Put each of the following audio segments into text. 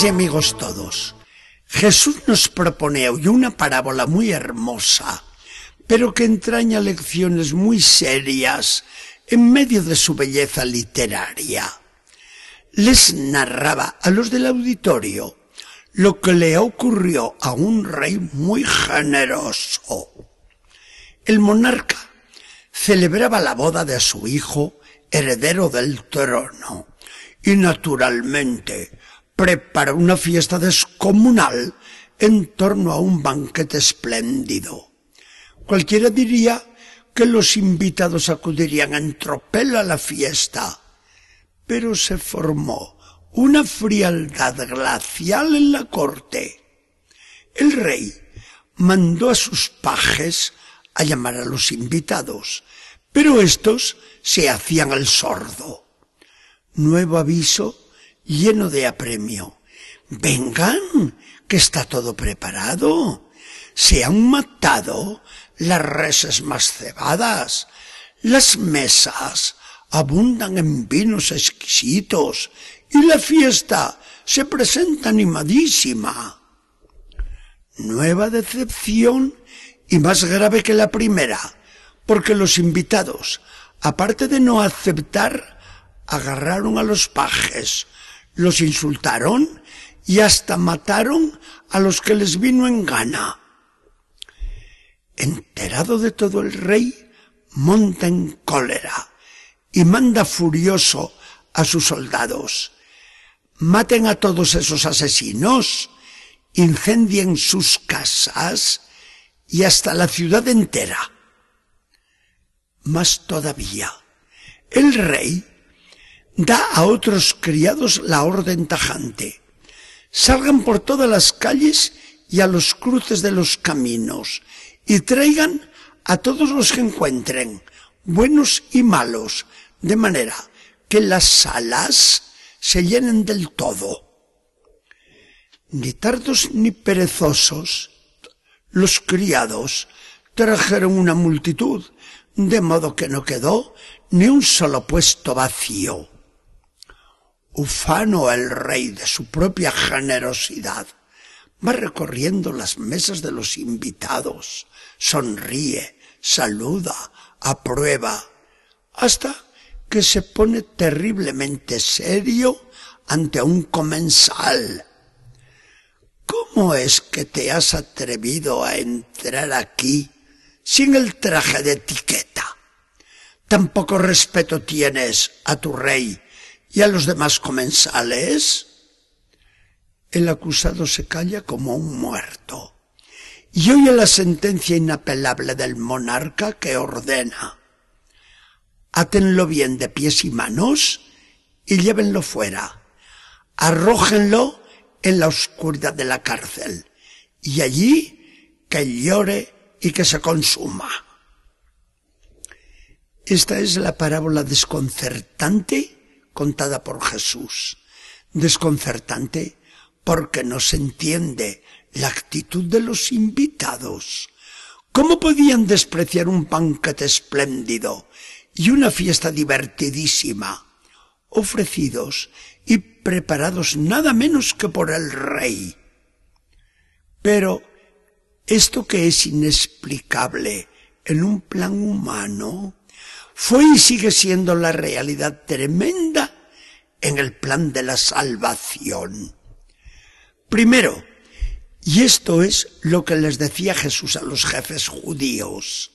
Y amigos todos, Jesús nos propone hoy una parábola muy hermosa, pero que entraña lecciones muy serias en medio de su belleza literaria. Les narraba a los del auditorio lo que le ocurrió a un rey muy generoso. El monarca celebraba la boda de su hijo, heredero del trono, y naturalmente preparó una fiesta descomunal en torno a un banquete espléndido. Cualquiera diría que los invitados acudirían en tropel a la fiesta, pero se formó una frialdad glacial en la corte. El rey mandó a sus pajes a llamar a los invitados, pero estos se hacían al sordo. Nuevo aviso lleno de apremio. Vengan, que está todo preparado. Se han matado las reses más cebadas. Las mesas abundan en vinos exquisitos y la fiesta se presenta animadísima. Nueva decepción y más grave que la primera, porque los invitados, aparte de no aceptar, agarraron a los pajes, los insultaron y hasta mataron a los que les vino en gana. Enterado de todo el rey, monta en cólera y manda furioso a sus soldados. Maten a todos esos asesinos, incendien sus casas y hasta la ciudad entera. Más todavía, el rey da a otros criados la orden tajante. Salgan por todas las calles y a los cruces de los caminos y traigan a todos los que encuentren, buenos y malos, de manera que las salas se llenen del todo. Ni tardos ni perezosos, los criados trajeron una multitud, de modo que no quedó ni un solo puesto vacío. Ufano el rey de su propia generosidad va recorriendo las mesas de los invitados, sonríe, saluda, aprueba, hasta que se pone terriblemente serio ante un comensal. ¿Cómo es que te has atrevido a entrar aquí sin el traje de etiqueta? Tampoco respeto tienes a tu rey ¿Y a los demás comensales? El acusado se calla como un muerto y oye la sentencia inapelable del monarca que ordena. Átenlo bien de pies y manos y llévenlo fuera. Arrójenlo en la oscuridad de la cárcel y allí que llore y que se consuma. Esta es la parábola desconcertante contada por Jesús. Desconcertante porque no se entiende la actitud de los invitados. ¿Cómo podían despreciar un banquete espléndido y una fiesta divertidísima, ofrecidos y preparados nada menos que por el rey? Pero esto que es inexplicable en un plan humano, fue y sigue siendo la realidad tremenda en el plan de la salvación. Primero, y esto es lo que les decía Jesús a los jefes judíos,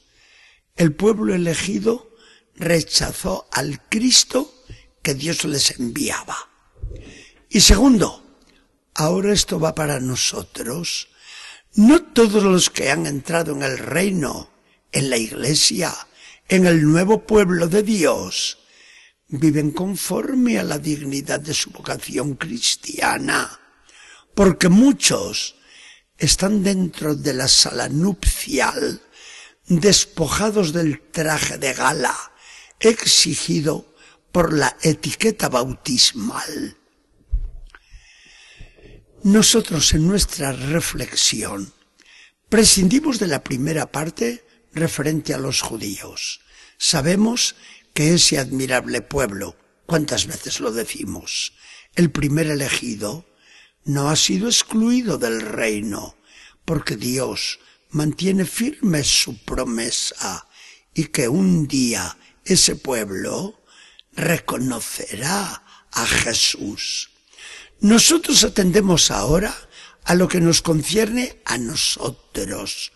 el pueblo elegido rechazó al Cristo que Dios les enviaba. Y segundo, ahora esto va para nosotros. No todos los que han entrado en el reino, en la iglesia, en el nuevo pueblo de Dios viven conforme a la dignidad de su vocación cristiana, porque muchos están dentro de la sala nupcial, despojados del traje de gala exigido por la etiqueta bautismal. Nosotros en nuestra reflexión prescindimos de la primera parte referente a los judíos. Sabemos que ese admirable pueblo, ¿cuántas veces lo decimos? El primer elegido, no ha sido excluido del reino, porque Dios mantiene firme su promesa y que un día ese pueblo reconocerá a Jesús. Nosotros atendemos ahora a lo que nos concierne a nosotros,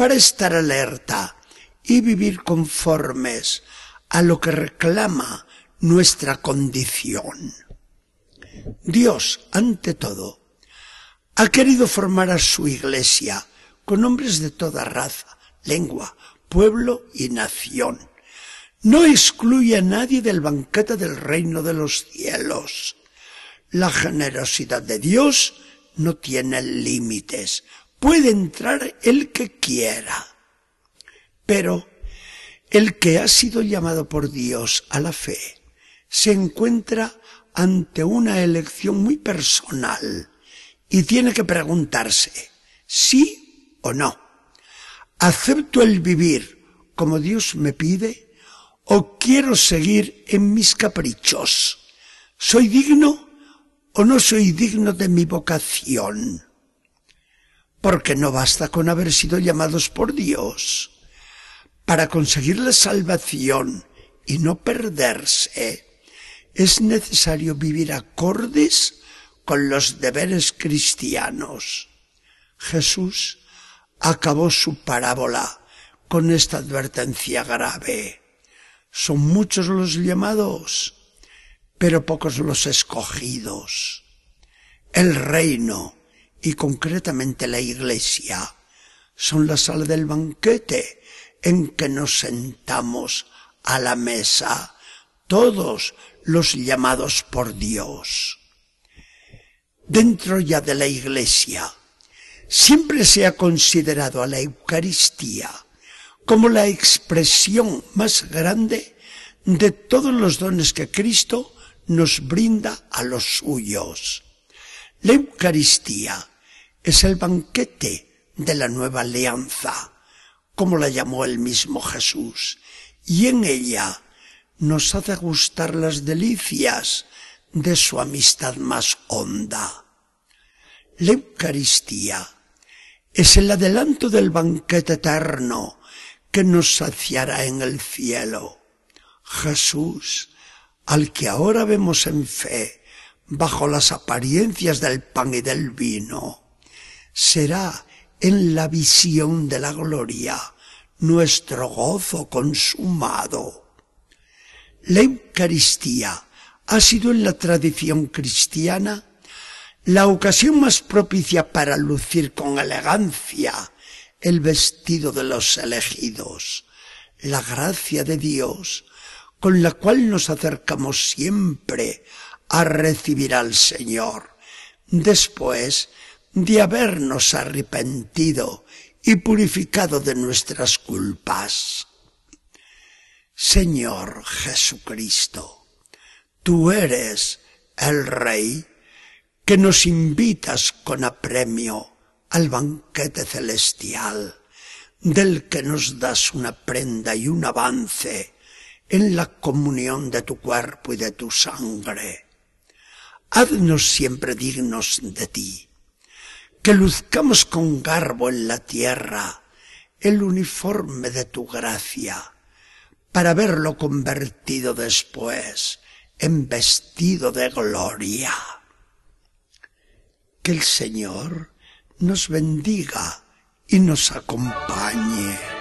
para estar alerta y vivir conformes a lo que reclama nuestra condición. Dios, ante todo, ha querido formar a su iglesia con hombres de toda raza, lengua, pueblo y nación. No excluye a nadie del banquete del reino de los cielos. La generosidad de Dios no tiene límites. Puede entrar el que quiera. Pero el que ha sido llamado por Dios a la fe se encuentra ante una elección muy personal y tiene que preguntarse sí o no. ¿Acepto el vivir como Dios me pide o quiero seguir en mis caprichos? ¿Soy digno o no soy digno de mi vocación? Porque no basta con haber sido llamados por Dios. Para conseguir la salvación y no perderse, es necesario vivir acordes con los deberes cristianos. Jesús acabó su parábola con esta advertencia grave. Son muchos los llamados, pero pocos los escogidos. El reino, y concretamente la iglesia, son la sala del banquete en que nos sentamos a la mesa, todos los llamados por Dios. Dentro ya de la iglesia, siempre se ha considerado a la Eucaristía como la expresión más grande de todos los dones que Cristo nos brinda a los suyos. La Eucaristía es el banquete de la nueva alianza, como la llamó el mismo Jesús, y en ella nos hace gustar las delicias de su amistad más honda. La Eucaristía es el adelanto del banquete eterno que nos saciará en el cielo. Jesús, al que ahora vemos en fe, bajo las apariencias del pan y del vino, será en la visión de la gloria nuestro gozo consumado. La Eucaristía ha sido en la tradición cristiana la ocasión más propicia para lucir con elegancia el vestido de los elegidos, la gracia de Dios con la cual nos acercamos siempre a recibir al Señor, después de habernos arrepentido y purificado de nuestras culpas. Señor Jesucristo, tú eres el Rey que nos invitas con apremio al banquete celestial, del que nos das una prenda y un avance en la comunión de tu cuerpo y de tu sangre. Haznos siempre dignos de ti, que luzcamos con garbo en la tierra el uniforme de tu gracia, para verlo convertido después en vestido de gloria. Que el Señor nos bendiga y nos acompañe.